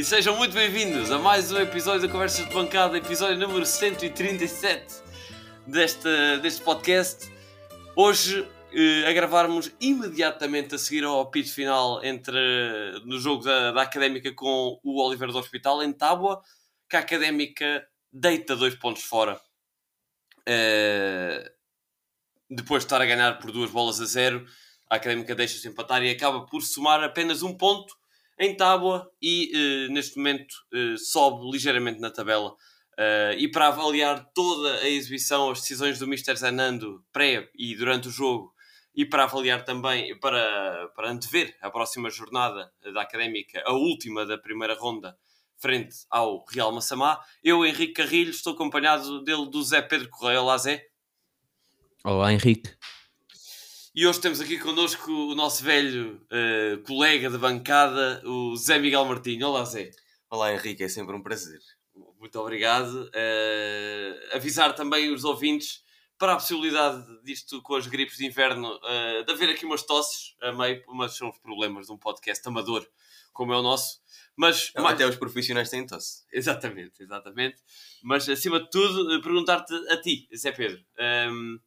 e sejam muito bem-vindos a mais um episódio da Conversas de Bancada, episódio número 137 deste, deste podcast. Hoje eh, a gravarmos imediatamente a seguir ao pitch final entre, no jogo da, da Académica com o Oliver do Hospital em Tábua, que a Académica deita dois pontos fora. Eh, depois de estar a ganhar por duas bolas a zero, a Académica deixa-se empatar e acaba por somar apenas um ponto em tábua e uh, neste momento uh, sobe ligeiramente na tabela. Uh, e para avaliar toda a exibição, as decisões do Mr. Zanando pré e durante o jogo, e para avaliar também, para, para antever a próxima jornada da Académica, a última da primeira ronda, frente ao Real Massamá, eu, Henrique Carrilho, estou acompanhado dele do Zé Pedro Correia. Olá, Zé. Olá, Henrique. E hoje temos aqui connosco o nosso velho uh, colega de bancada, o Zé Miguel Martinho. Olá, Zé. Olá, Henrique, é sempre um prazer. Muito obrigado. Uh, avisar também os ouvintes para a possibilidade disto com as gripes de inverno, uh, de haver aqui umas tosses a meio, mas são os problemas de um podcast amador como é o nosso. Mas Não, até os profissionais têm tosse. Exatamente, exatamente. Mas acima de tudo, perguntar-te a ti, Zé Pedro. Um, ehm,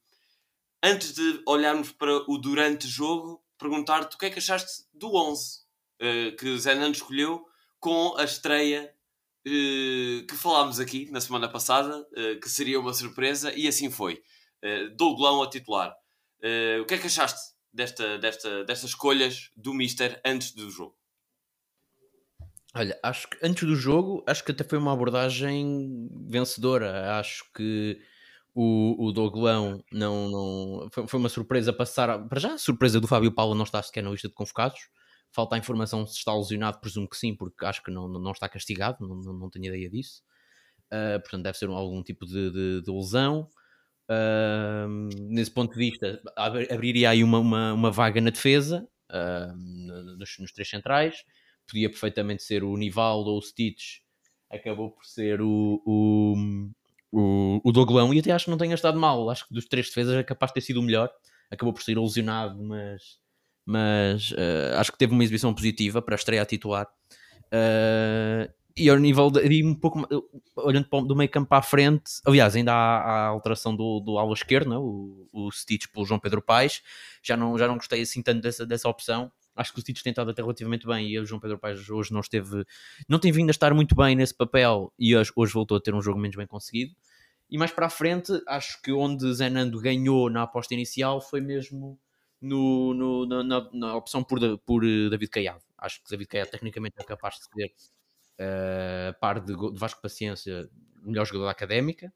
antes de olharmos para o durante jogo, perguntar-te o que é que achaste do 11 uh, eh, que Nando escolheu com a estreia uh, que falámos aqui na semana passada, uh, que seria uma surpresa, e assim foi. Uh, Douglão a titular. o que é que achaste desta, desta, destas escolhas do Mister antes do jogo? Olha, acho que antes do jogo, acho que até foi uma abordagem vencedora. Acho que o, o Doglão não, não foi, foi, uma surpresa passar. Para já, surpresa do Fábio Paulo não está sequer na lista de convocados. Falta a informação se está lesionado, presumo que sim, porque acho que não, não está castigado, não, não, não tenho ideia disso. Uh, portanto, deve ser algum tipo de, de, de lesão. Uh, nesse ponto de vista, abriria aí uma, uma, uma vaga na defesa, uh, nos, nos, três centrais. Podia perfeitamente ser o Nivaldo ou o Stitch, acabou por ser o, o o, o Doglão, e até acho que não tenha estado mal. Acho que dos três defesas é capaz de ter sido o melhor. Acabou por ser lesionado, mas, mas uh, acho que teve uma exibição positiva para a estreia titular. Uh, e ao nível de, um pouco olhando do meio campo para a frente, aliás, ainda há, a alteração do, do ala esquerdo? É? o, o Stitch pelo João Pedro Paes. Já não, já não gostei assim tanto dessa, dessa opção. Acho que o Stitch tem estado até relativamente bem e o João Pedro Paes hoje não esteve, não tem vindo a estar muito bem nesse papel e hoje, hoje voltou a ter um jogo menos bem conseguido. E mais para a frente, acho que onde Zenando ganhou na aposta inicial foi mesmo no, no na, na, opção por, por David Caiado. Acho que David Caiado tecnicamente é capaz de ser uh, par de, de Vasco Paciência, melhor jogador da académica.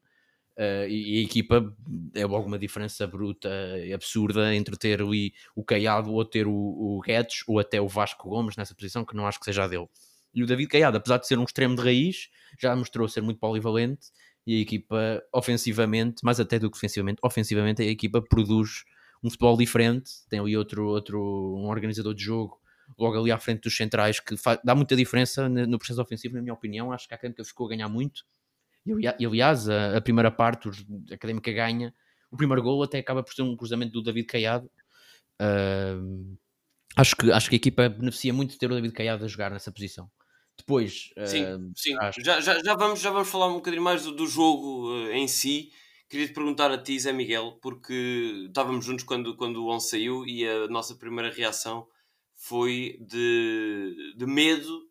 Uh, e, a equipa é logo uma diferença bruta e absurda entre ter ali o Caiado ou ter o, o Guedes ou até o Vasco Gomes nessa posição, que não acho que seja dele. E o David Caiado, apesar de ser um extremo de raiz, já mostrou ser muito polivalente e a equipa ofensivamente, mais até do que ofensivamente a equipa produz um futebol diferente, tem ali outro, outro um organizador de jogo logo ali à frente dos centrais que dá muita diferença no processo ofensivo, na minha opinião, acho que a Académica ficou a ganhar muito e aliás, a, a primeira parte, a Académica ganha. O primeiro gol até acaba por ser um cruzamento do David Caiado. Uh, acho, que, acho que a equipa beneficia muito de ter o David Caiado a jogar nessa posição. Depois, sim, uh, sim. Acho... Já, já, já, vamos, já vamos falar um bocadinho mais do, do jogo uh, em si. Queria te perguntar a ti, Zé Miguel, porque estávamos juntos quando, quando o On saiu e a nossa primeira reação foi de, de medo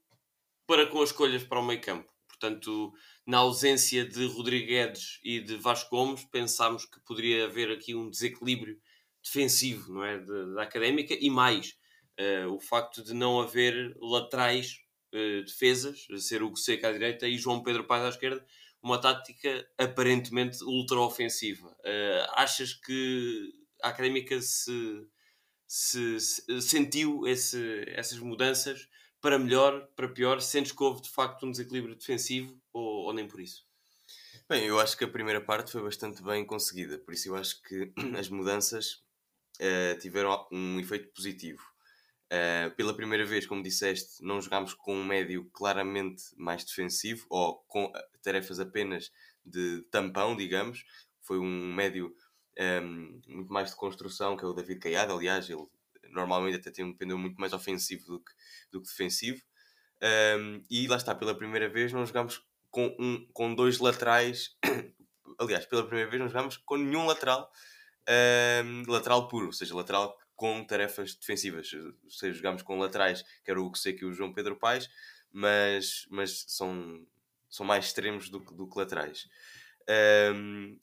para com as escolhas para o meio campo. Portanto, na ausência de Rodrigues e de Vasco Gomes, pensámos que poderia haver aqui um desequilíbrio defensivo não é, da académica e mais uh, o facto de não haver laterais uh, defesas, ser Hugo Seca à direita e João Pedro Paz à esquerda, uma tática aparentemente ultra-ofensiva. Uh, achas que a académica se, se, se sentiu esse, essas mudanças para melhor, para pior? Sentes que houve de facto um desequilíbrio defensivo ou, ou, nem por isso? Bem, eu acho que a primeira parte foi bastante bem conseguida, por isso eu acho que as mudanças uh, tiveram um efeito positivo. Uh, pela primeira vez, como disseste, não jogámos com um médio claramente mais defensivo ou com tarefas apenas de tampão, digamos. Foi um médio um, ehm, muito mais de construção, que é o David Caiado. Aliás, ele normalmente até tem um pendor muito mais ofensivo do que, do que defensivo. Um, e lá está, pela primeira vez não jogamos com, um, com dois laterais. Aliás, pela primeira vez não jogamos com nenhum lateral, um, lateral puro, ou seja, lateral com tarefas defensivas. Ou seja, jogamos com laterais, que era o que sei que o João Pedro Paes, mas, mas são, são mais extremos do, do que laterais. Um,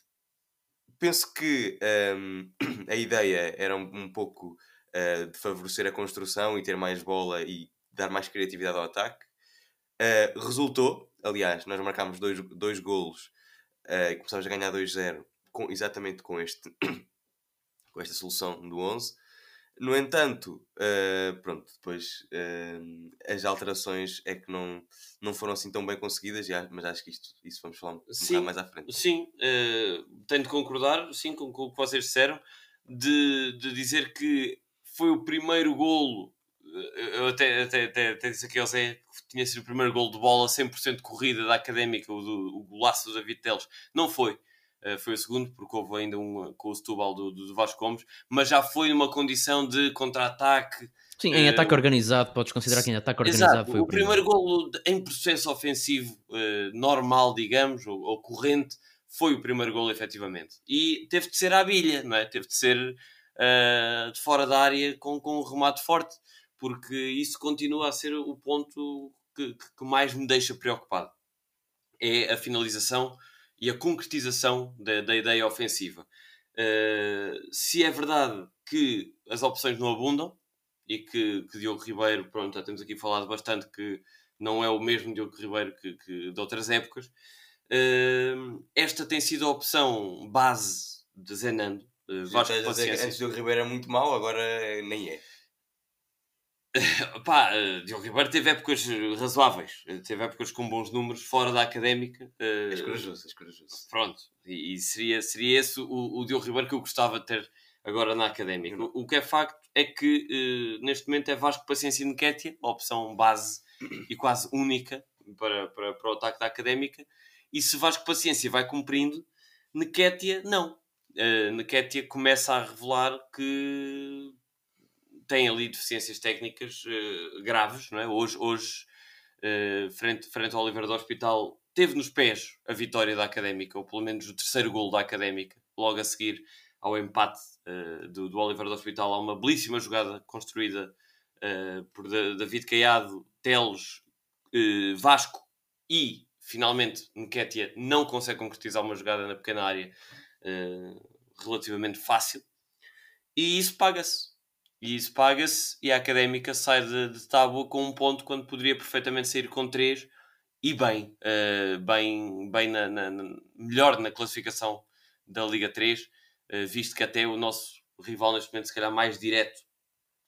penso que a ideia era um pouco uh, de favorecer a construção e ter mais bola e dar mais criatividade ao ataque. Uh, resultou, aliás, nós marcámos dois, dois golos uh, e começámos a ganhar 2-0 com, exatamente com, este, com esta solução do 11. No entanto, uh, pronto, depois as alterações é que não, não foram assim tão bem conseguidas, já, mas acho que isto, isso vamos falar um, sim, mais à frente. Sim, tenho de concordar sim, com, com o que vocês disseram, de, de dizer que foi o primeiro golo, eu até, até, até, até disse aqui ao Zé que tinha sido o primeiro golo de bola 100% corrida da Académica, o, do, o golaço do David Teles, não foi. Uh, foi o segundo, porque houve ainda um com o Setúbal do, do, do Vasco Gomes, mas já foi numa condição de contra-ataque. Sim, em uh, ataque organizado, podes considerar que em ataque organizado exato, foi o, o primeiro. O primeiro golo em processo ofensivo uh, normal, digamos, ou, ou, corrente, foi o primeiro golo efetivamente. E teve de ser à bilha, não é? Teve de ser de fora da área com, com um remate forte, porque isso continua a ser o ponto que, que mais me deixa preocupado. É a finalização e a concretização da, da ideia ofensiva. Uh, se é verdade que as opções não abundam e que, que, Diogo Ribeiro, pronto, já temos aqui falado bastante que não é o mesmo Diogo Ribeiro que, que de outras épocas, uh, esta tem sido a opção base de Zenando. Uh, Vasco antes Diogo Ribeiro é muito mau, agora nem é. Pá, uh, Diogo Ribeiro teve épocas razoáveis, uh, teve épocas com bons números fora da académica. Uh, és corajoso, és corajoso. Pronto, e, e, seria, seria esse o, o Diogo Ribeiro que eu gostava de ter agora na académica. O, o, que é facto é que uh, neste momento é Vasco Paciência e Nequetia, a opção base e quase única para, para, para o ataque da académica. E se Vasco Paciência vai cumprindo, Nequetia não. Uh, começa a revelar que tem ali deficiências técnicas uh, graves, não é? Hoje, hoje uh, frente, frente ao Oliveira do Hospital, teve nos pés a vitória da Académica, ou pelo menos o terceiro gol da Académica, logo a seguir ao empate uh, do, do Oliveira do Hospital. Há uma belíssima jogada construída por David Caiado, Teles, Vasco e, finalmente, Nketiah não consegue concretizar uma jogada na pequena área relativamente fácil. E isso paga-se e isso paga-se e a académica sai de, de tábua com um ponto quando poderia perfeitamente sair com três e bem, uh, bem, bem na, na, na, melhor na classificação da Liga 3, uh, eh, visto que até o nosso rival neste momento, se calhar mais direto,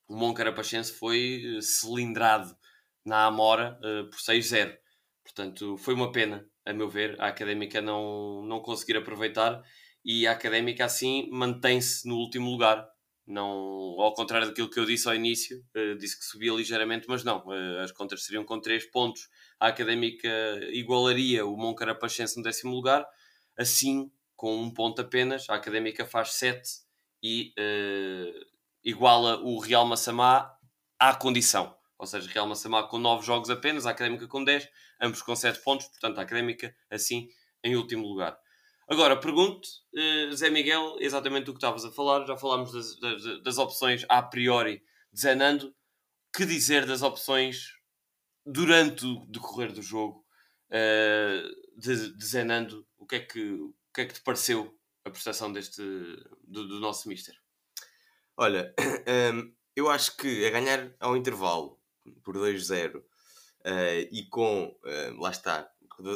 o Moncarapachense, foi cilindrado na Amora uh, por 6-0. Portanto, foi uma pena, a meu ver, a Académica não, não conseguir aproveitar e a Académica assim mantém-se no último lugar não, ao contrário daquilo que eu disse ao início, uh, disse que subia ligeiramente, mas não, uh, as contas seriam com 3 pontos. A Académica igualaria o Moncarapachense no décimo lugar, assim, com um ponto apenas, a Académica faz 7 e uh, iguala o Real Massamá à condição. Ou seja, Real Massamá com 9 jogos apenas, a Académica com 10, ambos com 7 pontos, portanto a Académica assim em último lugar. Agora, pergunto, uh, Zé Miguel, exatamente o que estavas a falar, já falámos das, das, das, opções a priori de que dizer das opções durante o decorrer do jogo uh, de, de Zé Nando? O que, é que, o que é que te pareceu a prestação deste, do, do nosso Mister? Olha, um, ehm, eu acho que a ganhar ao intervalo por 2-0 uh, eh, e com, uh, lá está,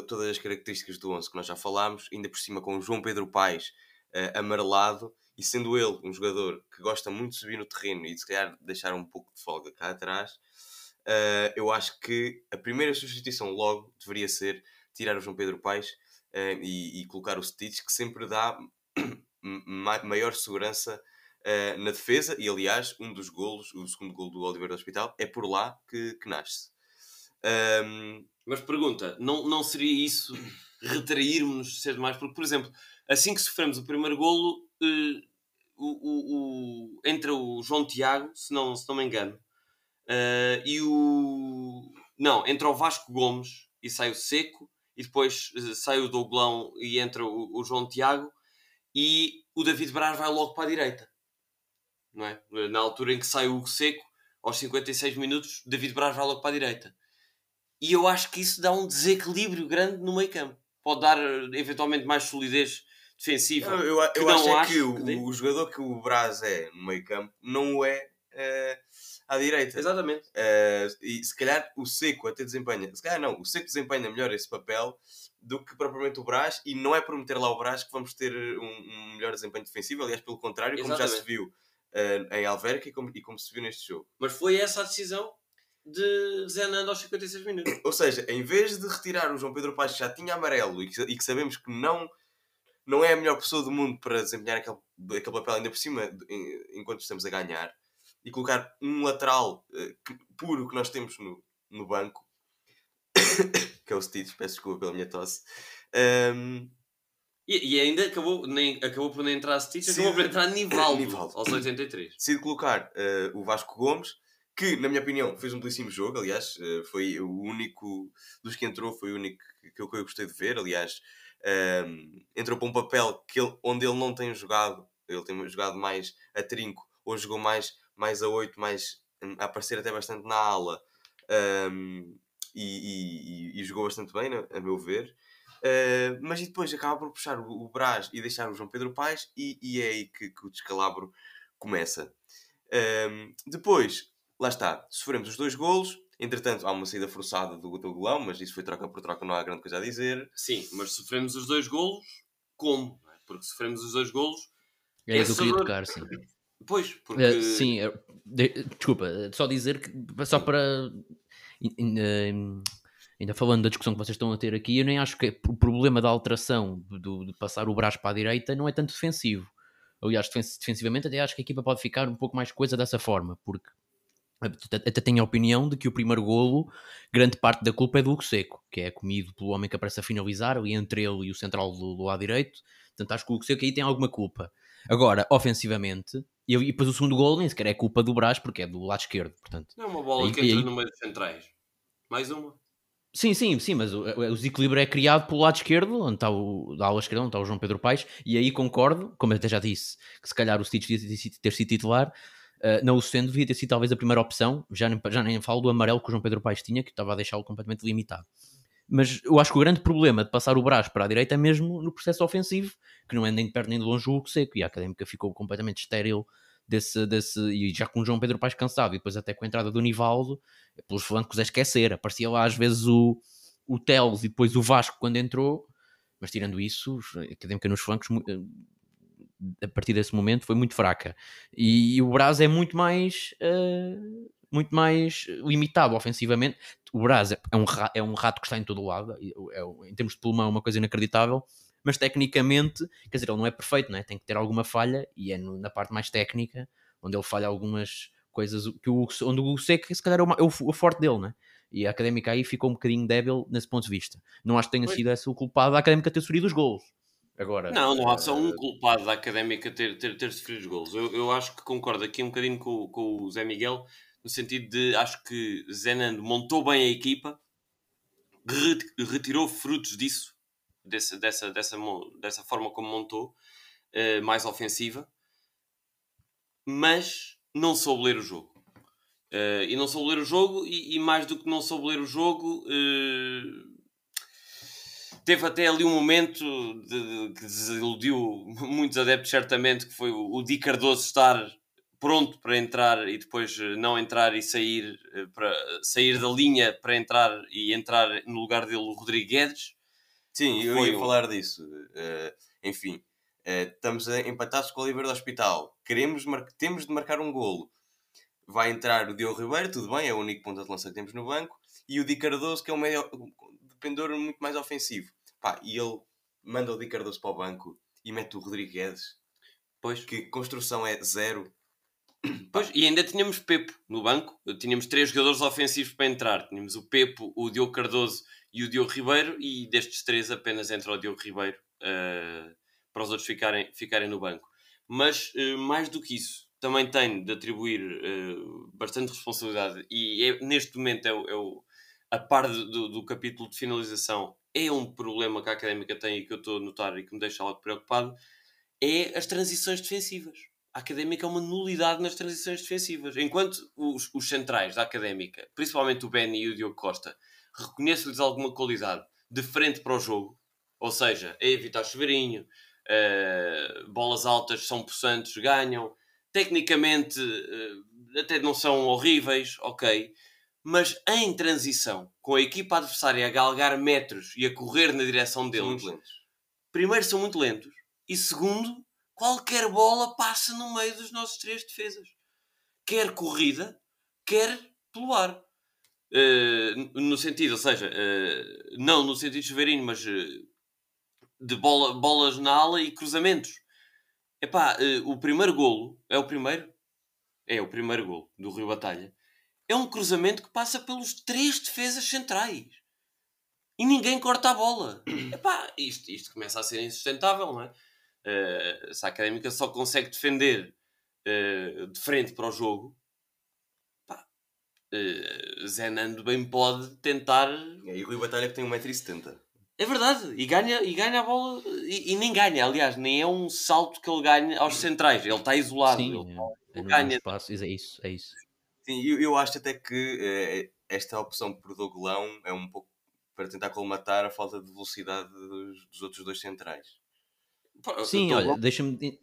todas as características do 11 que nós já falámos, ainda por cima com o João Pedro Paes uh, amarelado, e sendo ele um jogador que gosta muito de subir no terreno e de se calhar deixar um pouco de folga cá atrás, uh, eu acho que a primeira substituição logo deveria ser tirar o João Pedro Paes uh, e, e, colocar o Stitch, que sempre dá maior segurança uh, na defesa, e aliás, um dos golos, o segundo golo do Oliveira do Hospital, é por lá que, que nasce. Um, mas pergunta, não, não seria isso retrairmos cedo mais? Porque, por exemplo, assim que sofremos o primeiro golo, uh, o, o, o, entra o João Tiago, se não, se não me engano, uh, e o, Não, entra o Vasco Gomes e sai o Seco, e depois uh, sai o Douglão e entra o, o, João Tiago, e o David Braz vai logo para a direita. Não é? Na altura em que sai o Seco, aos 56 minutos, David Braz vai logo para a direita. E eu acho que isso dá um desequilíbrio grande no meio campo. Pode dar eventualmente mais solidez defensiva. Eu, eu, eu acho, é que, que o, o, jogador que o Braz é no meio campo não o é uh, à direita. Exatamente. Uh, e se calhar o Seco até desempenha, se calhar não, o Seco desempenha melhor esse papel do que propriamente o Braz e não é por meter lá o Braz que vamos ter um, um melhor desempenho defensivo, aliás, pelo contrário, como Exatamente. já se viu uh, em Alverca e como, e como se viu neste jogo. Mas foi essa a decisão de Zenando aos 56 minutos. Ou seja, em vez de retirar o João Pedro Paes que já tinha amarelo e que, e que sabemos que não não é a melhor pessoa do mundo para desempenhar aquele, aquele papel ainda por cima enquanto estamos a ganhar e colocar um lateral uh, que, puro que nós temos no, no banco que é o Stitch, peço desculpa pela minha tosse um, e, e, ainda acabou, nem, acabou por nem entrar Stitch, acabou por entrar Nivaldo, Nivaldo. aos 83 decide colocar uh, o Vasco Gomes que na minha opinião fez um belíssimo jogo, aliás uh, foi o único dos que entrou, foi o único que, eu gostei de ver, aliás um, entrou para um papel que ele, onde ele não tem jogado, ele tem jogado mais a trinco, ou jogou mais, mais a 8, mais a aparecer até bastante na ala um, e, e, e, jogou bastante bem, a meu ver. Uh, mas e depois acaba por puxar o, o Brás e deixar o João Pedro Paes, e, e é aí que, que, o descalabro começa. Um, depois, lá está, sofremos os dois golos, Entretanto, há uma saída forçada do, do golão, mas isso foi troca por troca, não há grande coisa a dizer. Sim, mas sofremos os dois golos, como? É? Porque sofremos os dois golos. É isso que eu queria tocar, sim. Pois, porque. Uh, sim, de, desculpa, só dizer que, só para. Uh, ainda falando da discussão que vocês estão a ter aqui, eu nem acho que o problema da alteração do, de passar o braço para a direita não é tanto defensivo. Aliás, defensivamente, até acho que a equipa pode ficar um pouco mais coisa dessa forma, porque até tenho a opinião de que o primeiro golo, grande parte da culpa é do Hugo Seco, que é comido pelo homem que aparece a finalizar, ali entre ele e o central do, do lado direito. Portanto, acho que o Hugo Seco aí tem alguma culpa. Agora, ofensivamente, e, e depois o segundo golo nem sequer é culpa do Brás, porque é do lado esquerdo. Portanto, não é uma bola aí, que entra aí... no meio dos centrais. Mais uma. Sim, sim, sim, mas o, o, desequilíbrio é criado pelo lado esquerdo, onde está o, da ala esquerda, onde está o João Pedro Paes, e aí concordo, como eu até já disse, que se calhar o Stitch devia ter sido titular, Uh, não o sendo, devia ter sido talvez a primeira opção. Já nem, já nem falo do amarelo que o João Pedro Paes tinha, que estava a deixá-lo completamente limitado. Mas eu acho que o grande problema de passar o braço para a direita é mesmo no processo ofensivo, que não é nem de perto nem de longe o Hugo Seco, e a Académica ficou completamente estéril desse, desse, e já com o João Pedro Paes cansado, e depois até com a entrada do Nivaldo, pelos flancos a esquecer, aparecia lá às vezes o, o Teles e depois o Vasco quando entrou, mas tirando isso, a Académica nos flancos a partir desse momento foi muito fraca. E, e o Braz é muito mais. Uh, muito mais limitado ofensivamente. O Braz é um, é um rato que está em todo lado, é, em termos de pulmão, uma coisa inacreditável. Mas tecnicamente, quer dizer, ele não é perfeito, não é? tem que ter alguma falha, e é no, na parte mais técnica, onde ele falha algumas coisas que o, onde o Seco se calhar é o, é o, forte dele, né? E a académica aí ficou um bocadinho débil nesse ponto de vista. Não acho que tenha sido esse o culpado da académica ter sofrido os gols. Agora, não, não há só um eh, culpado da académica ter, ter, ter sofrido os golos. Eu, eu acho que concordo aqui um bocadinho com, com o Zé Miguel, no sentido de acho que Zenando montou bem a equipa, retirou frutos disso, dessa, dessa, dessa, dessa forma como montou, uh, mais ofensiva, mas não soube ler o jogo. Uh, e não soube ler o jogo, e, e, mais do que não soube ler o jogo, uh, Teve até ali um momento de, de, que desiludiu muitos adeptos, certamente, que foi o, o Di Cardoso estar pronto para entrar e depois eh, não entrar e sair, eh, para, sair da linha para entrar e entrar no lugar dele o Rodrigues. Sim, eu ia um... falar disso. Uh, enfim, uh, estamos empatados com o Oliver do Hospital. Queremos temos de marcar um golo. Vai entrar o Diogo Ribeiro, tudo bem, é o único ponto de lança que temos no banco. E o Di Cardoso, que é um meio, pendor muito mais ofensivo. Pá, e ele manda o Di Cardoso para o banco e mete o Rodrigues. Pois. Que construção é zero. Pois, e ainda tínhamos Pepo no banco. Tínhamos três jogadores ofensivos para entrar. Tínhamos o Pepo, o Diogo Cardoso e o Diogo Ribeiro. E destes três apenas entra o Diogo Ribeiro uh, para os outros ficarem, ficarem no banco. Mas uh, mais do que isso, também tenho de atribuir uh, bastante responsabilidade. E é, neste momento é, é o a par do, do, capítulo de finalização, é um problema que a académica tem e que eu estou a notar e que me deixa algo preocupado, é as transições defensivas. A académica é uma nulidade nas transições defensivas. Enquanto os, os centrais da académica, principalmente o Benny e o Diogo Costa, reconheço-lhes alguma qualidade de frente para o jogo, ou seja, é evitar chuveirinho, uh, bolas altas são possantes, ganham, tecnicamente uh, até não são horríveis, ok, mas em transição, com a equipa adversária a galgar metros e a correr na direção deles, são primeiro são muito lentos e segundo, qualquer bola passa no meio dos nossos três defesas, quer corrida, quer pelo ar. Uh, no sentido, ou seja, uh, não no sentido chuveirinho, mas uh, de bola, bolas na ala e cruzamentos. Epá, o primeiro golo é o primeiro? É o primeiro golo do Rio Batalha. É um cruzamento que passa pelos três defesas centrais e ninguém corta a bola. Epá, isto, isto começa a ser insustentável, não é? se a académica só consegue defender de frente para o jogo, uh, Zé Nando bem pode tentar. E o Rui Batalha que tem 1,70m. É verdade, e ganha, e ganha a bola, e, e, nem ganha, aliás, nem é um salto que ele ganha aos centrais, ele está isolado. Sim, ele, é, ele ganha. Espaço, é isso, é isso. Sim, eu, eu acho até que eh, esta opção por Doglão é um pouco para tentar colmatar a falta de velocidade dos, dos outros dois centrais. Sim, olha, deixa-me.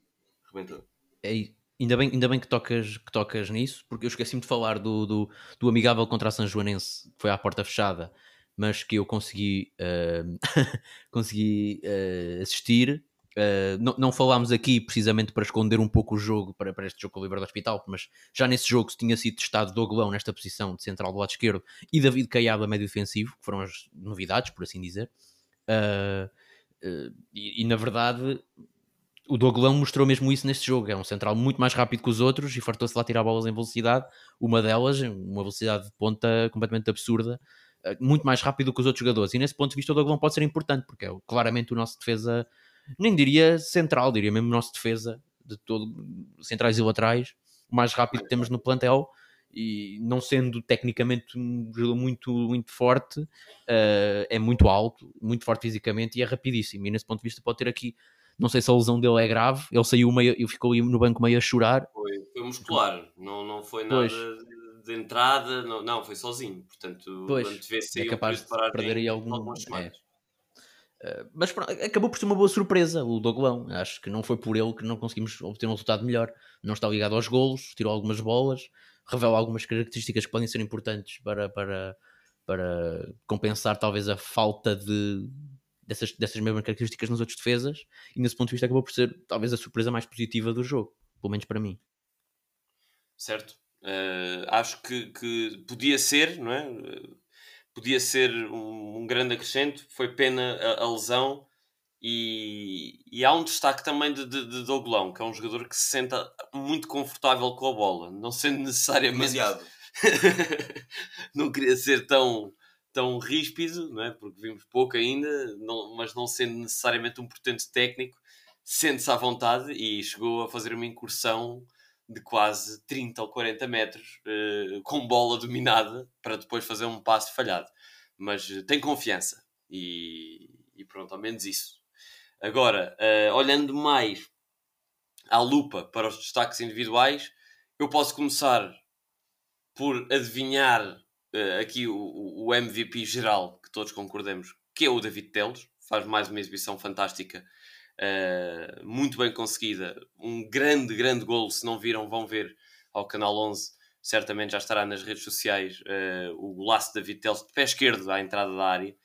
Rebentou. É isso. Ainda bem, ainda bem que, tocas, que tocas nisso, porque eu esqueci-me de falar do, do, do, amigável contra a São Joanense, que foi à porta fechada, mas que eu consegui, uh, consegui uh, assistir. Uh, não, não falámos aqui precisamente para esconder um pouco o jogo para, para este jogo com o Liberdade Hospital, mas já nesse jogo tinha sido testado Doglão nesta posição de central do lado esquerdo e David Caiado a médio defensivo, que foram as novidades, por assim dizer. E, e, na verdade o Doglão mostrou mesmo isso neste jogo. É um central muito mais rápido que os outros e fartou-se lá tirar bolas em velocidade. Uma delas, uma velocidade de ponta completamente absurda, eh, muito mais rápido que os outros jogadores. E nesse ponto de vista, o Doglão pode ser importante, porque é claramente o nosso defesa, nem diria central, diria mesmo nosso defesa de todo, centrais e laterais, o mais rápido que temos no plantel. E não sendo tecnicamente um jogador muito, muito forte, uh, é muito alto, muito forte fisicamente e é rapidíssimo. E nesse ponto de vista, pode ter aqui não sei se a lesão dele é grave. Ele saiu meio, e ficou ali no banco meio a chorar. Foi, foi muscular, não, não foi nada de, de, entrada, não, não, foi sozinho. Portanto, pois, é capaz de perder aí algum. É. Uh, mas acabou por ser uma boa surpresa o Doglão. Acho que não foi por ele que não conseguimos obter um resultado melhor. Não está ligado aos golos, tirou algumas bolas, revela algumas características que podem ser importantes para, para, para compensar talvez a falta de, dessas, dessas mesmas características nas outras defesas, e nesse ponto de vista acabou por ser talvez a surpresa mais positiva do jogo, pelo menos para mim. Certo. Uh, acho que, que podia ser, não é? Podia ser um, um, grande acrescento. Foi pena a, a lesão. E, e, há um destaque também de, de, de Doglão, que é um jogador que se senta muito confortável com a bola, não sendo necessariamente. Demasiado. não queria ser tão, tão ríspido, não é? porque vimos pouco ainda, não, mas não sendo necessariamente um portento técnico, sente-se à vontade e chegou a fazer uma incursão de quase 30 ou 40 metros uh, com bola dominada para depois fazer um passo falhado. Mas uh, tem confiança e, e, pronto, ao menos isso. Agora, uh, olhando mais à lupa para os destaques individuais, eu posso começar por adivinhar aqui o, o, MVP geral, que todos concordemos, que é o David Teles, faz mais uma exibição fantástica, uh, muito bem conseguida, um grande, grande golo, se não viram vão ver ao canal 11, certamente já estará nas redes sociais, uh, o golaço de David Teles, de pé esquerdo à entrada da área.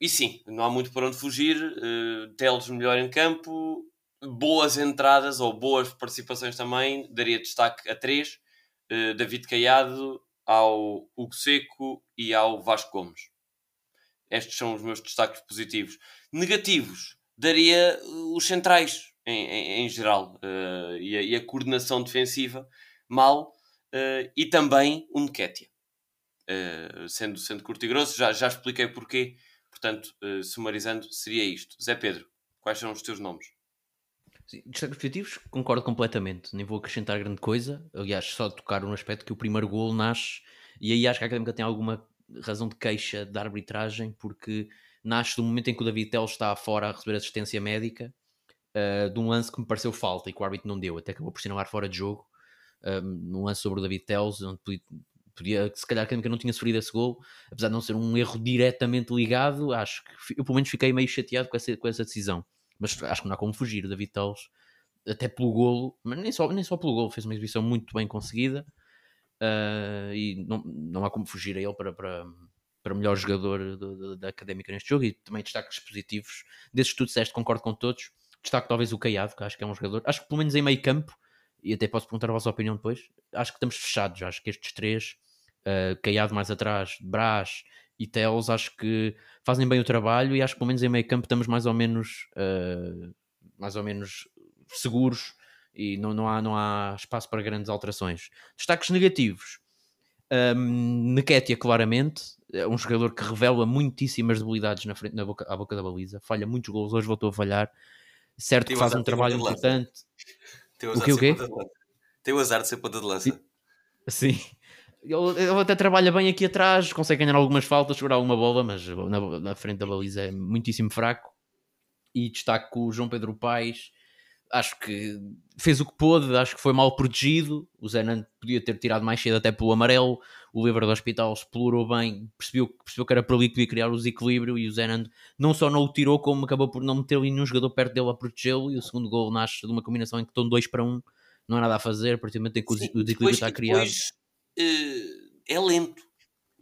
e sim, não há muito para onde fugir, uh, Teles melhor em campo, boas entradas ou boas participações também, daria destaque a três, eh, David Caiado, ao Hugo Seco e ao Vasco Gomes. Estes são os meus destaques positivos. Negativos, daria os centrais em, em, em geral uh, e, a, e, a, coordenação defensiva mal uh, e também o Nketiah. Uh, sendo, sendo curto e grosso, já, já expliquei porquê. Portanto, sumarizando, seria isto. Zé Pedro, quais são os teus nomes? destaques positivos, concordo completamente. Nem vou acrescentar grande coisa. Aliás, só tocar um aspecto que o primeiro gol nasce E aí acho que a Académica tem alguma razão de queixa da arbitragem, porque nasce do momento em que o David Teles está fora a receber assistência médica, uh, de um lance que me pareceu falta e que o árbitro não deu, até acabou por sinalar fora de jogo, um, num lance sobre o David Teles, onde podia, podia, se calhar Académica não tinha sofrido esse gol, apesar de não ser um erro diretamente ligado, acho que eu pelo menos fiquei meio chateado com essa, com essa decisão. Mas acho que não há como fugir, o David Teles, até pelo golo, mas nem só, nem só pelo golo, fez uma exibição muito bem conseguida. Uh, e não, não há como fugir a ele para, para, para melhor jogador do, do, da académica neste jogo e também destaques positivos desses tu disseste, concordo com todos destaco talvez o Caiado, que acho que é um jogador acho que pelo menos em meio campo e até posso perguntar a vossa opinião depois acho que estamos fechados, acho que estes três uh, Caiado mais atrás, Brás e Teles, acho que fazem bem o trabalho e acho que pelo menos em meio campo estamos mais ou menos uh, mais ou menos seguros e não, não, há, não há espaço para grandes alterações. Destaques negativos. Um, claramente, é um jogador que revela muitíssimas debilidades na frente, na boca, à boca da baliza, falha muitos gols, hoje voltou a falhar. Certo Tem que faz um trabalho importante. O que o quê? Tem o azar de ser ponta de lança. Sim. Ele, ele, até trabalha bem aqui atrás, consegue ganhar algumas faltas, segurar alguma bola, mas na, na frente da baliza é muitíssimo fraco. E destaco o João Pedro Paes, acho que fez o que pôde, acho que foi mal protegido. O Zenan podia ter tirado mais cedo até pelo amarelo. O livro do hospital explorou bem, percebeu, percebeu que era para ali que podia criar o desequilíbrio. E o Zenan não só não o tirou, como acabou por não meter ali nenhum jogador perto dele a protegê-lo. E o segundo gol nasce de uma combinação em que estão dois para um, não há nada a fazer. A partir do momento em que Sim, o desequilíbrio está criado. Depois, uh, é lento,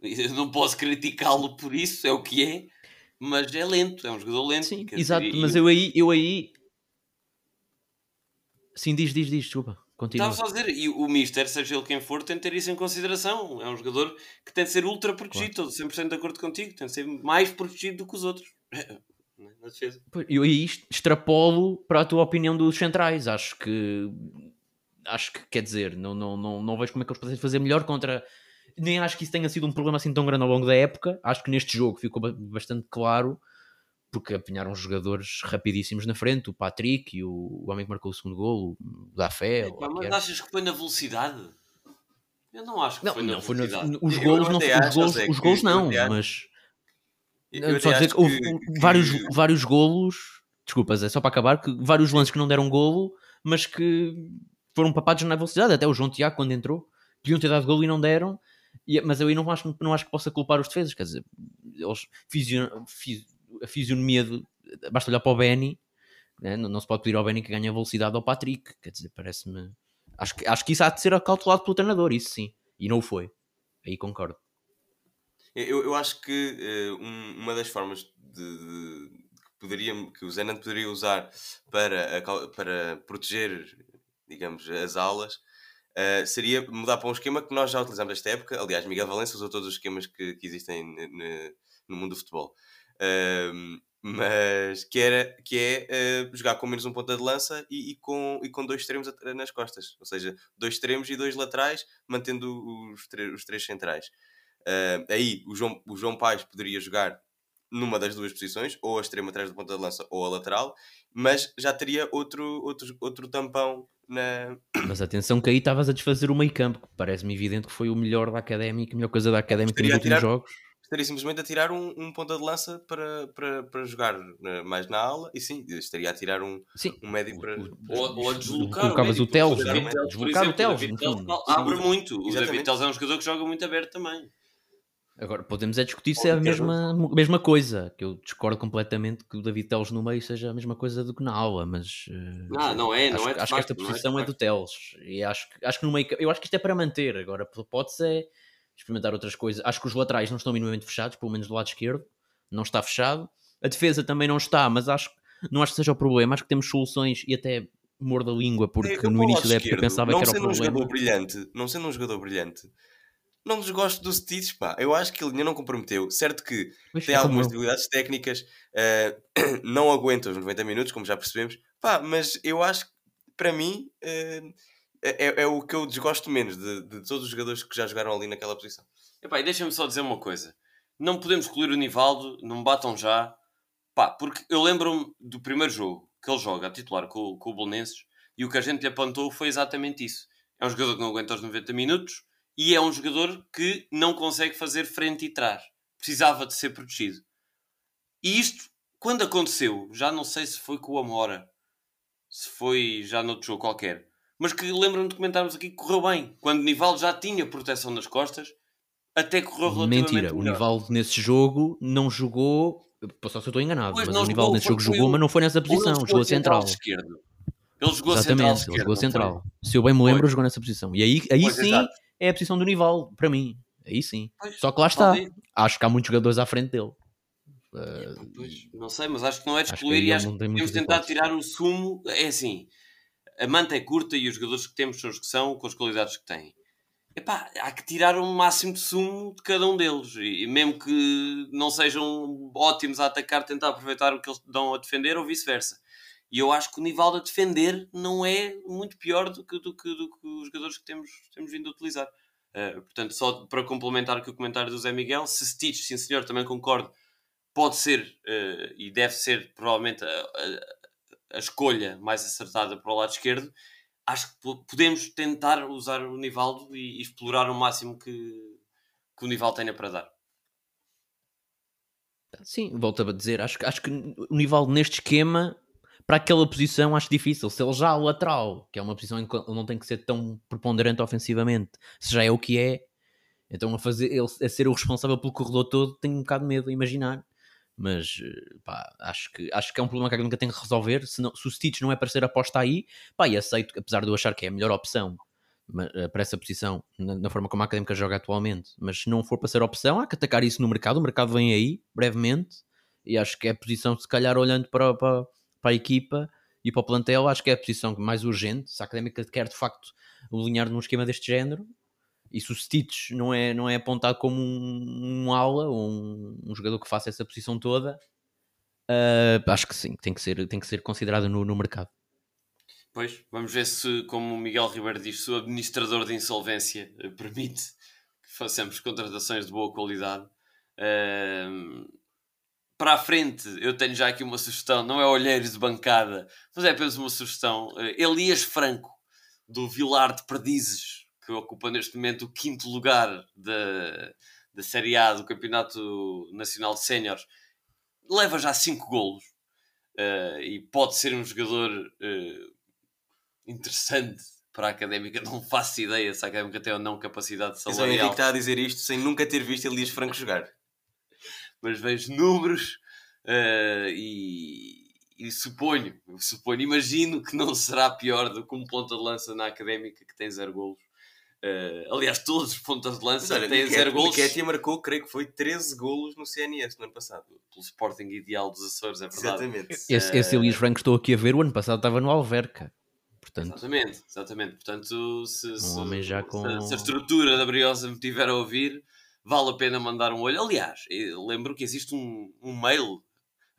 eu não posso criticá-lo por isso, é o que é. Mas é lento, é um jogador lento. Sim, exato, mas eu aí, eu aí Sim, diz, diz, diz, desculpa. Continua. Estava só a dizer, e o Mister, seja ele quem for, tem de ter isso em consideração. É um jogador que tem de ser ultra protegido, claro. estou 100% de acordo contigo, tem de ser mais protegido do que os outros. Na defesa. Eu aí extrapolo para a tua opinião dos centrais. Acho que. Acho que, quer dizer, não, não, não, não vejo como é que eles podem fazer melhor contra. Nem acho que isso tenha sido um problema assim tão grande ao longo da época. Acho que neste jogo ficou bastante claro porque apanharam jogadores rapidíssimos na frente, o Patrick e o, o homem que marcou o segundo gol, o Dafé. É, mas achas que foi na velocidade? Eu não acho que não, foi na não, velocidade. Foi no, os golos não, os golos, os golos não, mas eu só dizer que houve que, vários, vários golos, desculpas, é só para acabar, que vários lances que não deram golo, mas que foram papados na velocidade, até o João Tiago quando entrou, podiam ter dado golo e não deram, e, mas eu aí não acho, não acho que possa culpar os defesas, quer dizer, eles fizeram, a fisionomia do, basta olhar para o Benny né? não, não, se pode pedir ao Benny que ganhe a velocidade ao Patrick quer dizer, parece-me acho que, acho que isso há de ser acautelado pelo treinador, isso sim e não foi, aí concordo eu, eu acho que uh, um, uma das formas de, de, que, poderia, que o Zenant poderia usar para, para proteger digamos, as aulas uh, seria mudar para um esquema que nós já utilizamos esta época aliás, Miguel Valença usou todos os esquemas que, que existem no mundo do futebol mas que, era, que é uh, jogar com menos um ponta de lança e, e, com, e com dois extremos nas costas, ou seja, dois extremos e dois laterais, mantendo os, os três centrais. Uh, aí o João, o João Pais poderia jogar numa das duas posições, ou a extrema atrás do ponta de lança ou a lateral, mas já teria outro, outro, outro tampão na. Mas atenção que aí estavas a desfazer o meio campo, parece-me evidente que foi o melhor da académica, a melhor coisa da académica nos últimos tirar... jogos estaria simplesmente a tirar um, um ponta de lança para, para, para jogar uh, mais na aula e sim, estaria a tirar um, sim. um médio para. Ou, ou a deslocar. Colocavas o Teles, deslocar o Teles. Abre muito. O David Teles é um jogador que joga muito aberto também. Agora, podemos é discutir se é a mesma, mesma coisa, que eu discordo completamente que o David Teles no meio seja a mesma coisa do que na aula, mas... Uh, não, não é, não acho, é Acho facto, que esta é posição é, é, do Teles, e acho, acho que no meio... Eu acho que isto é para manter, agora, pode ser experimentar outras coisas. Acho que os laterais não estão minimamente fechados, pelo menos do lado esquerdo, não está fechado. A defesa também não está, mas acho não acho que seja o problema. Acho que temos soluções e até mor da língua, porque é, no início da época pensava que era o problema. Um jogador brilhante, não sendo um jogador brilhante, não desgosto dos Stitch, pá. Eu acho que ele ainda não comprometeu. Certo que Mas tem algumas debilidades técnicas, uh, não aguenta os 90 minutos, como já percebemos, pá, mas eu acho que para mim. Uh, é, é, é, o que eu desgosto menos de, de, todos os jogadores que já jogaram ali naquela posição. Epá, e deixa-me só dizer uma coisa: não podemos excluir o Nivaldo, não me batam já, pá, porque eu lembro-me do primeiro jogo que ele joga a titular com, com o Bolonenses e o que a gente lhe apontou foi exatamente isso. É um jogador que não aguenta os 90 minutos, e é um jogador que não consegue fazer frente e trás. Precisava de ser protegido. E isto, quando aconteceu, já não sei se foi com o Amora, se foi já noutro jogo qualquer, mas que lembro-me de comentarmos aqui que correu bem. Quando o Nivaldo já tinha proteção nas costas, até correu relativamente Mentira, o melhor. Nivaldo nesse jogo não jogou. Só se eu estou enganado, Pois, mas o Nivaldo jogou, nesse jogo jogou, mas não foi nessa posição, jogou jogou central. esquerdo. Ele jogou a central Exatamente, ele jogou central. Se eu bem me lembro, jogou nessa posição. E aí, aí Pois, sim exato. é a posição do Nivaldo, para mim. Aí sim. Pois, Só que lá está. talvez. Acho que há muitos jogadores à frente dele. Pois, não sei, mas acho que não é de Acho excluir aí e acho que tem temos hipóteses. tirar o sumo. É assim, a manta é curta e os jogadores que temos são os que são, com as qualidades que têm. Epá, há que tirar o máximo de sumo de cada um deles. E mesmo que não sejam ótimos a atacar, tentar aproveitar o que eles dão a defender ou vice-versa. E eu acho que o nível de defender não é muito pior do que, do que, do que os jogadores que temos, temos vindo a utilizar. Uh, portanto, só para complementar aqui o comentário do Zé Miguel, se Stitch, sim senhor, também concordo, pode ser uh, e deve ser provavelmente a, a, escolha mais acertada para o lado esquerdo, acho que podemos tentar usar o Nivaldo e, e explorar o máximo que, que o Nivaldo tenha para dar. Sim, volto a dizer, acho, acho que o Nivaldo neste esquema, para aquela posição, acho difícil. Se ele já lateral, que é uma posição em que ele não tem que ser tão preponderante ofensivamente, se já é o que é, então a, fazer, ele, a ser o responsável pelo corredor todo, tenho um bocado de medo a imaginar. Mas pá, acho, que, acho que é um problema que a Académica tem que resolver. Se, não, se o Stitch não é para ser aposta aí, pá, e aceito, apesar de eu achar que é a melhor opção mas, para essa posição, na, na, forma como a Académica joga atualmente. Mas se não for para ser opção, há que atacar isso no mercado. O mercado vem aí, brevemente, e acho que é a posição, se calhar, olhando para, para, para a equipa e para o plantel, acho que é a posição mais urgente. Se a Académica quer de facto alinhar num esquema deste género, se o Stitch não é, não é apontado como um, um ala ou um, um, jogador que faça essa posição toda, uh, acho que sim, tem que ser, tem que ser considerado no, no mercado. Pois, vamos ver se, como o Miguel Ribeiro diz, o administrador de insolvência uh, permite que façamos contratações de boa qualidade. Uh, para a frente, eu tenho já aqui uma sugestão, não é olheiros de bancada, mas é apenas uma sugestão. Uh, Elias Franco, do Vilar de Perdizes, que ocupa neste momento o quinto lugar da, da Série A do Campeonato Nacional de Séniores, leva já 5 golos uh, e pode ser um jogador uh, interessante para a Académica. Não faço ideia se a Académica tem ou não capacidade de salarial. Eu só está a dizer isto sem nunca ter visto Elias Franco jogar. Mas vejo números uh, e, e suponho, suponho, imagino que não será pior do que um ponta de lança na Académica que tem zero golos. Uh, aliás, todos os pontas de lança olha, têm zero golos. Ketia marcou, creio que foi 13 golos no CNS no ano passado. Pelo Sporting Ideal dos Açores, é verdade. Exatamente. Esse, esse Elias Franco que estou aqui a ver, o ano passado estava no Alverca. Portanto, exatamente, exatamente. Portanto, se, um se, homem já com... se, se a estrutura da Briosa me tiver a ouvir, vale a pena mandar um olho. Aliás, lembro que existe um, um mail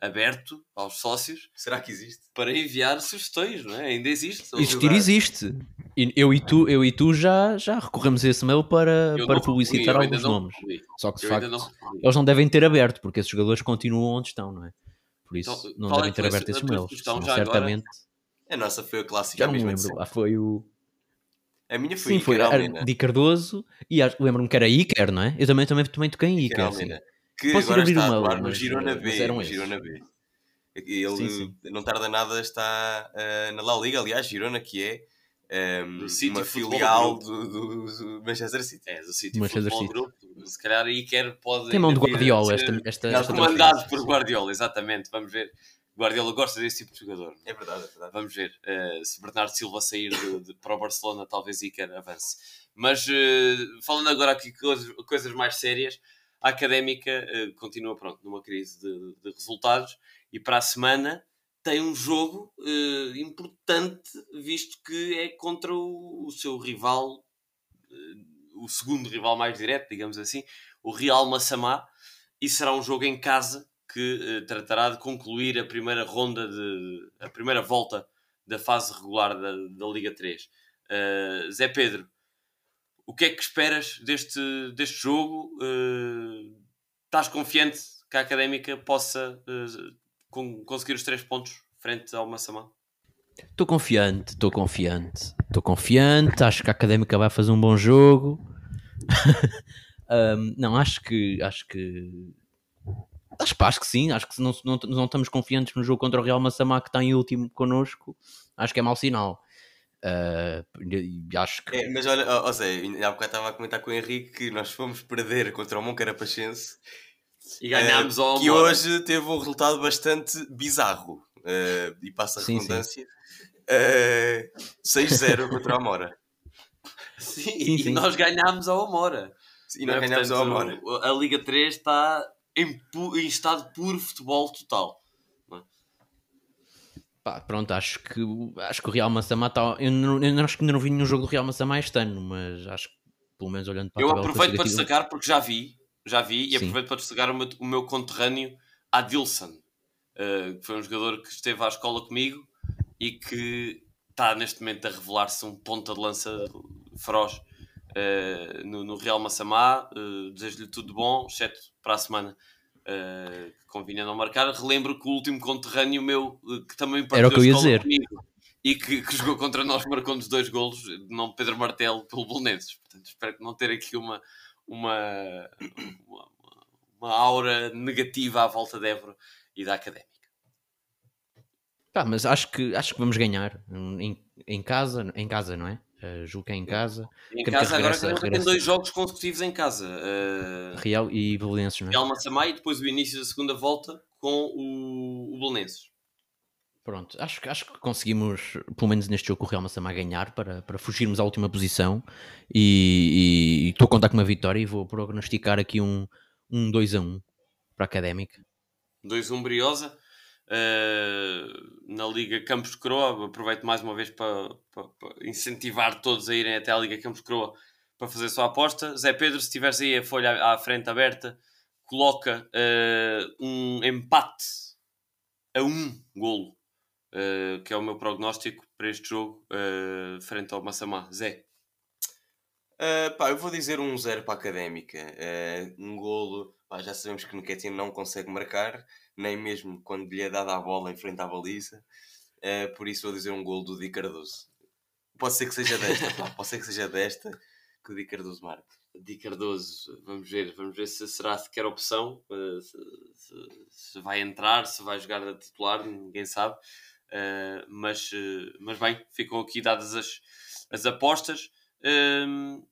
aberto aos sócios. Será que existe? Para enviar sugestões, não é? Ainda existe. Existir existe. Eu e tu, eu e tu já, já recorremos a esse mail para, para publicitar recorri, alguns nomes. Só que de eu facto não eles não devem ter aberto, porque esses jogadores continuam onde estão, não é? Por isso Então, não é devem que ter foi aberto esses mails. Senão, já agora? certamente. A nossa foi a clássica Já não me de lembro. Ah, foi o. A minha foi Sim, foi Iker a Almeida. Di Cardoso e lembro-me que era Iker, não é? Eu também, também, também toquei em Iker Iker. Que Posso agora abrir está uma a atuar no mas, Girona B. Girona B. Ele Sim, sim. não tarda nada está eh, na La Liga, aliás, Girona que é Do City uma filial do, do- do Manchester City. É, do City Manchester Football Group. Se calhar aí quer pode. Tem mão de Guardiola esta, esta, Não, esta Comandado por Guardiola, exatamente. Vamos ver. Guardiola gosta desse tipo de jogador. É verdade, é verdade. Vamos ver. eh, se Bernardo Silva sair de, de- para o Barcelona, talvez Iker avance. Mas eh, falando agora aqui de coisas, coisas mais sérias, a académica eh, continua pronto, numa crise de, de resultados e para a semana tem um jogo eh, importante, visto que é contra o, o seu rival, eh, o segundo rival mais direto, digamos assim, o Real Massamá, e será um jogo em casa que eh, tratará de concluir a primeira ronda de a primeira volta da fase regular da, da Liga 3. Eh, Zé Pedro, o que é que esperas deste, deste jogo? Estás confiante que a Académica possa con- conseguir os três pontos frente ao Massamá? Estou confiante, estou confiante. Estou confiante, acho que a Académica vai fazer um bom jogo. um, não, acho que acho que acho, acho que sim, acho que se não, não, não estamos confiantes no jogo contra o Real Massamá que está em último connosco, acho que é mau sinal. Uh, acho que... É, mas olha, ou seja, há bocado estava a comentar com o Henrique que nós fomos perder contra o Moncarapachense e ganhámos uh, ao Que hoje teve um resultado bastante bizarro uh, e passa a redundância. Uh, 6-0 contra a Amora. Sim, sim, sim, e nós ganhámos ao Amora. E nós é, ganhámos ao Amora. A Liga 3 está em, em estado de puro futebol total. Pá, pronto, acho que, acho que o Real Massamá está. Eu, não, eu acho que ainda não vi nenhum jogo do Real Massamá este ano, mas acho que pelo menos olhando para Eu aproveito para destacar porque já vi, já vi, e Sim. aproveito para destacar o meu, o meu conterrâneo Adilson, uh, que foi um jogador que esteve à escola comigo e que está neste momento a revelar-se um ponta de lança feroz uh, no, no, Real Massamá. Uh, Desejo-lhe tudo de bom, exceto para a semana uh, convinha não marcar. Relembro que o último conterrâneo meu, que também partiu Era o que eu ia dizer. Comigo, e que, que, jogou contra nós, marcou-nos dois golos, não Pedro Martelo, pelo Bolonenses. Portanto, espero que não ter aqui uma, uma, uma, uma aura negativa à volta de Évora e da Académica. Pá, mas acho que, acho que vamos ganhar em, em casa, em casa, não é? Uh, julgo que é em casa. Em casa, regressa, agora regressa... tem dois jogos consecutivos em casa. Uh... Real e Belenenses, não é? Real Massamá e depois o início da segunda volta com o, o Belenenses. Pronto, acho, acho que conseguimos, pelo menos neste jogo, o Real Massamá ganhar para, para fugirmos à última posição e estou a contar com uma vitória e vou prognosticar aqui um, um 2 a 1 para a Académica. 2 a 1 Briosa. Uh, na Liga Campos Croa. Aproveito mais uma vez para, para, para, incentivar todos a irem até à Liga Campos Croa para fazer a sua aposta. Zé Pedro, se tiveres aí a folha à, frente aberta, coloca uh, um empate a um golo, uh, que é o meu prognóstico para este jogo, frente ao Massamá. Zé. Uh, pá, eu vou dizer um zero para a Académica. um golo, pá, já sabemos que o Nketiah não consegue marcar nem mesmo quando lhe é dada a bola em frente à baliza. Uh, por isso vou dizer um gol do Di Cardoso. Pode ser que seja desta, pá, pode ser que seja desta que o Di Cardoso marque. Di Cardoso, vamos ver, vamos ver se será sequer opção, uh, se, se, se, vai entrar, se vai jogar a titular, ninguém sabe. Uh, mas, mas bem, ficam aqui dadas as, as apostas. Ehm,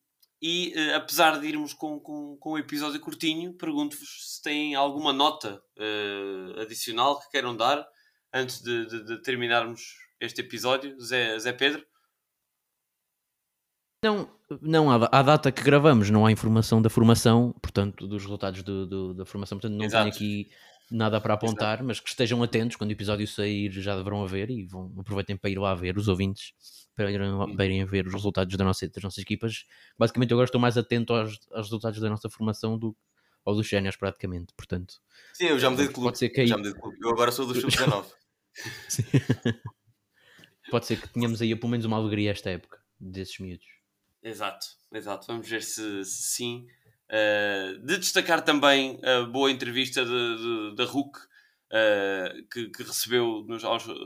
e uh, apesar de irmos com, com, com um episódio curtinho, pergunto-vos se têm alguma nota uh, adicional que queiram dar antes de, de, de, terminarmos este episódio. Zé, Zé Pedro? Não, não há, há data que gravamos, não há informação da formação, portanto, dos resultados do, do, da formação, portanto, não Exato. tenho aqui nada para apontar, Exato. mas que estejam atentos quando o episódio sair já deverão haver e vão, aproveitem para ir lá ver os ouvintes para irem, para irem ver os resultados da nossa, das nossas equipas. Basicamente, eu agora estou mais atento aos, aos resultados da nossa formação do ou dos séniores, praticamente. Portanto, sim, eu já mudei de clube. Pode ser que aí... já mudei de clube. Eu agora sou do sub-19. pode ser que tenhamos aí pelo menos uma alegria esta época desses miúdos. Exato, exato. Vamos ver se, se sim. Uh, de destacar também a boa entrevista da Hulk uh, que, que, recebeu no,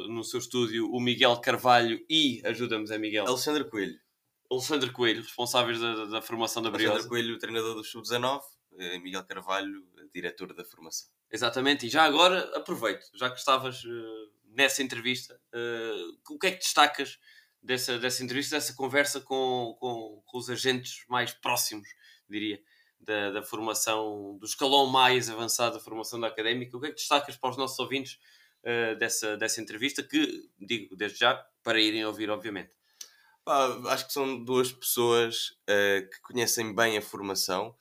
no seu estúdio o Miguel Carvalho e, ajuda-nos, é Miguel? Alexandre Coelho. Alexandre Coelho, responsáveis da, da formação da Briosa. Alexandre Coelho, treinador do Sub-19, eh, Miguel Carvalho, diretor da formação. Exatamente, e já agora aproveito, já que estavas uh, nessa entrevista, uh, o que é que destacas dessa, dessa entrevista, dessa conversa com, com, com os agentes mais próximos, diria, da, da, formação, do escalão mais avançado da formação da académica. O que é que destacas para os nossos ouvintes uh, dessa, dessa entrevista? Que, digo desde já, para irem ouvir, obviamente. acho que são duas pessoas uh, que conhecem bem a formação.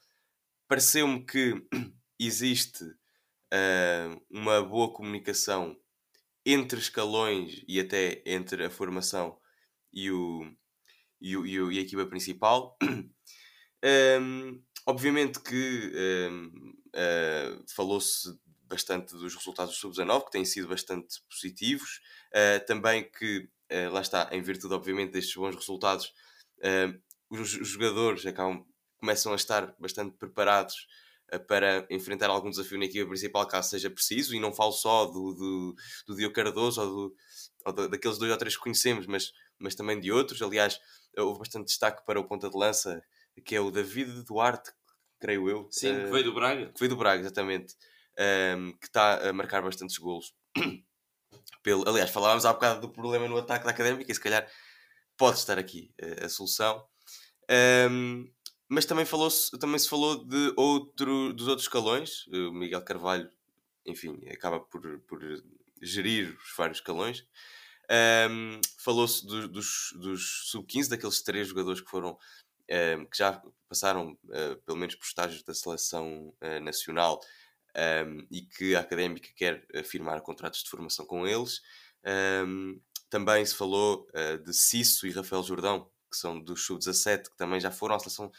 Pareceu-me que existe uh, uma boa comunicação entre escalões e até entre a formação e, o, e, o, e, a equipa principal. um, Obviamente que uh, uh, falou-se bastante dos resultados do Sub-19, que têm sido bastante positivos. Uh, também que, eh, lá está, em virtude, obviamente, destes bons resultados, os, jogadores acabam, começam a estar bastante preparados para enfrentar algum desafio na equipa principal, caso seja preciso, e não falo só do, do, do Diogo Cardoso ou, do, ou daqueles dois ou três que conhecemos, mas, mas também de outros. Aliás, houve bastante destaque para o ponta de lança que é o David Duarte, creio eu. Sim, uh, que veio do Braga. Que veio do Braga, exatamente. Um, que está a marcar bastantes golos. Pelo, aliás, falávamos há bocado do problema no ataque da Académica e se calhar pode estar aqui uh, a solução. Um, mas também, falou -se, também se falou de outro, dos outros escalões. O Miguel Carvalho, enfim, acaba por, por gerir os vários escalões. Um, Falou-se do, dos, dos sub-15, daqueles três jogadores que foram um, que já passaram uh, pelo menos por estágios da seleção uh, nacional um, e que a académica quer firmar contratos de formação com eles. também se falou uh, de Cisso e Rafael Jordão, que são dos sub-17, que também já foram à seleção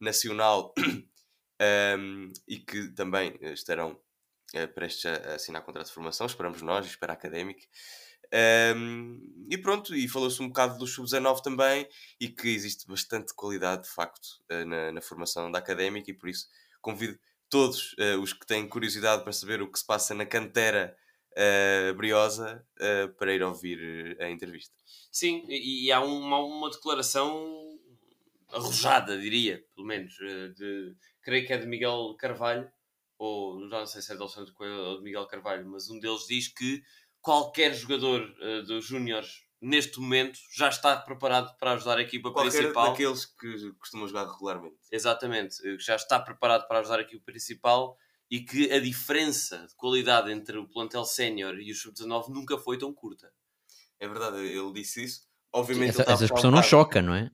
nacional e que também estarão prestes a assinar contrato de formação, esperamos nós, espera a académica. Um, e pronto, e falou-se um bocado do sub-19 também, e que existe bastante qualidade de facto uh, na, na, formação da académica, e por isso convido todos uh, os que têm curiosidade para saber o que se passa na cantera uh, briosa para ir ouvir a entrevista. Sim, e, e há uma, uma declaração arrojada, diria, pelo menos, de creio que é de Miguel Carvalho, ou não sei se é de Alexandre Coelho ou de Miguel Carvalho, mas um deles diz que qualquer jogador uh, dos Júniores neste momento já está preparado para ajudar a equipa qualquer principal. daqueles que costumam jogar regularmente. Exatamente, eh, já está preparado para ajudar a equipa principal e que a diferença de qualidade entre o plantel sénior e o sub-19 nunca foi tão curta. É verdade, ele disse isso. Obviamente, essa, essa expressão não choca, não é?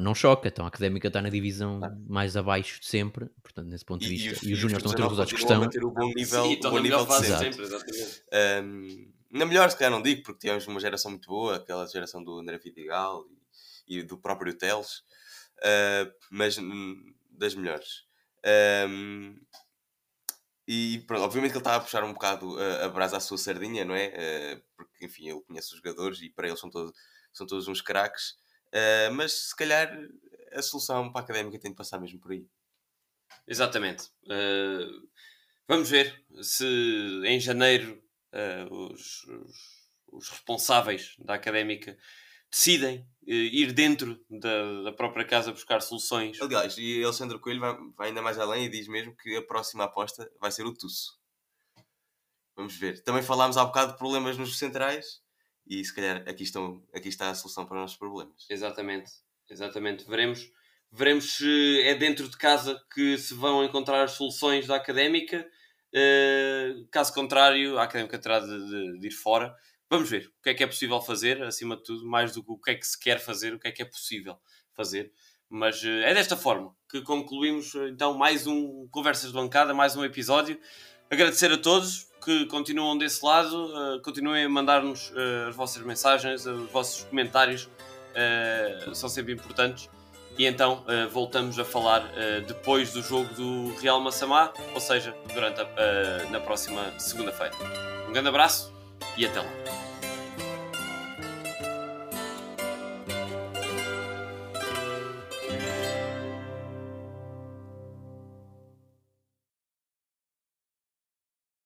Não choca, então a académica está na divisão ah. mais abaixo de sempre, portanto, nesse ponto de vista. E, os, os júniores estão a ter resultados que estão. A ter o bom nível, Sim, o bom nível de sempre. sempre exatamente. Um, na melhor, se calhar não digo, porque tivemos uma geração muito boa, aquela geração do André Vidigal e, e do próprio Teles, uh, mas das melhores. Um, e pronto, obviamente que ele está a puxar um bocado a, a brasa à sua sardinha, não é? Uh, porque, enfim, ele conhece os jogadores e para eles são, todo, são todos uns craques. Uh, mas se calhar a solução para a académica tem de passar mesmo por aí. Exatamente. Uh, vamos ver se em janeiro uh, os, os, os, responsáveis da académica decidem uh, ir dentro da, da, própria casa buscar soluções. Aliás, e Alexandre Coelho vai, vai, ainda mais além e diz mesmo que a próxima aposta vai ser o Tusso. Vamos ver. Também falámos há bocado de problemas nos centrais e se calhar aqui, estão, aqui está a solução para os nossos problemas. Exatamente, exatamente. Veremos, veremos se é dentro de casa que se vão encontrar as soluções da académica caso contrário, a académica terá de, de, de, ir fora. Vamos ver o que é que é possível fazer, acima de tudo, mais do que o que é que se quer fazer, o que é que é possível fazer. Mas uh, é desta forma que concluímos então mais um Conversas de Bancada, mais um episódio. Agradecer a todos que continuam desse lado, uh, continuem a mandar-nos as vossas mensagens, os vossos comentários, são sempre importantes. E então uh, voltamos a falar uh, depois do jogo do Real Massamá, ou seja, durante a, uh, na próxima segunda-feira. Um grande abraço e até lá.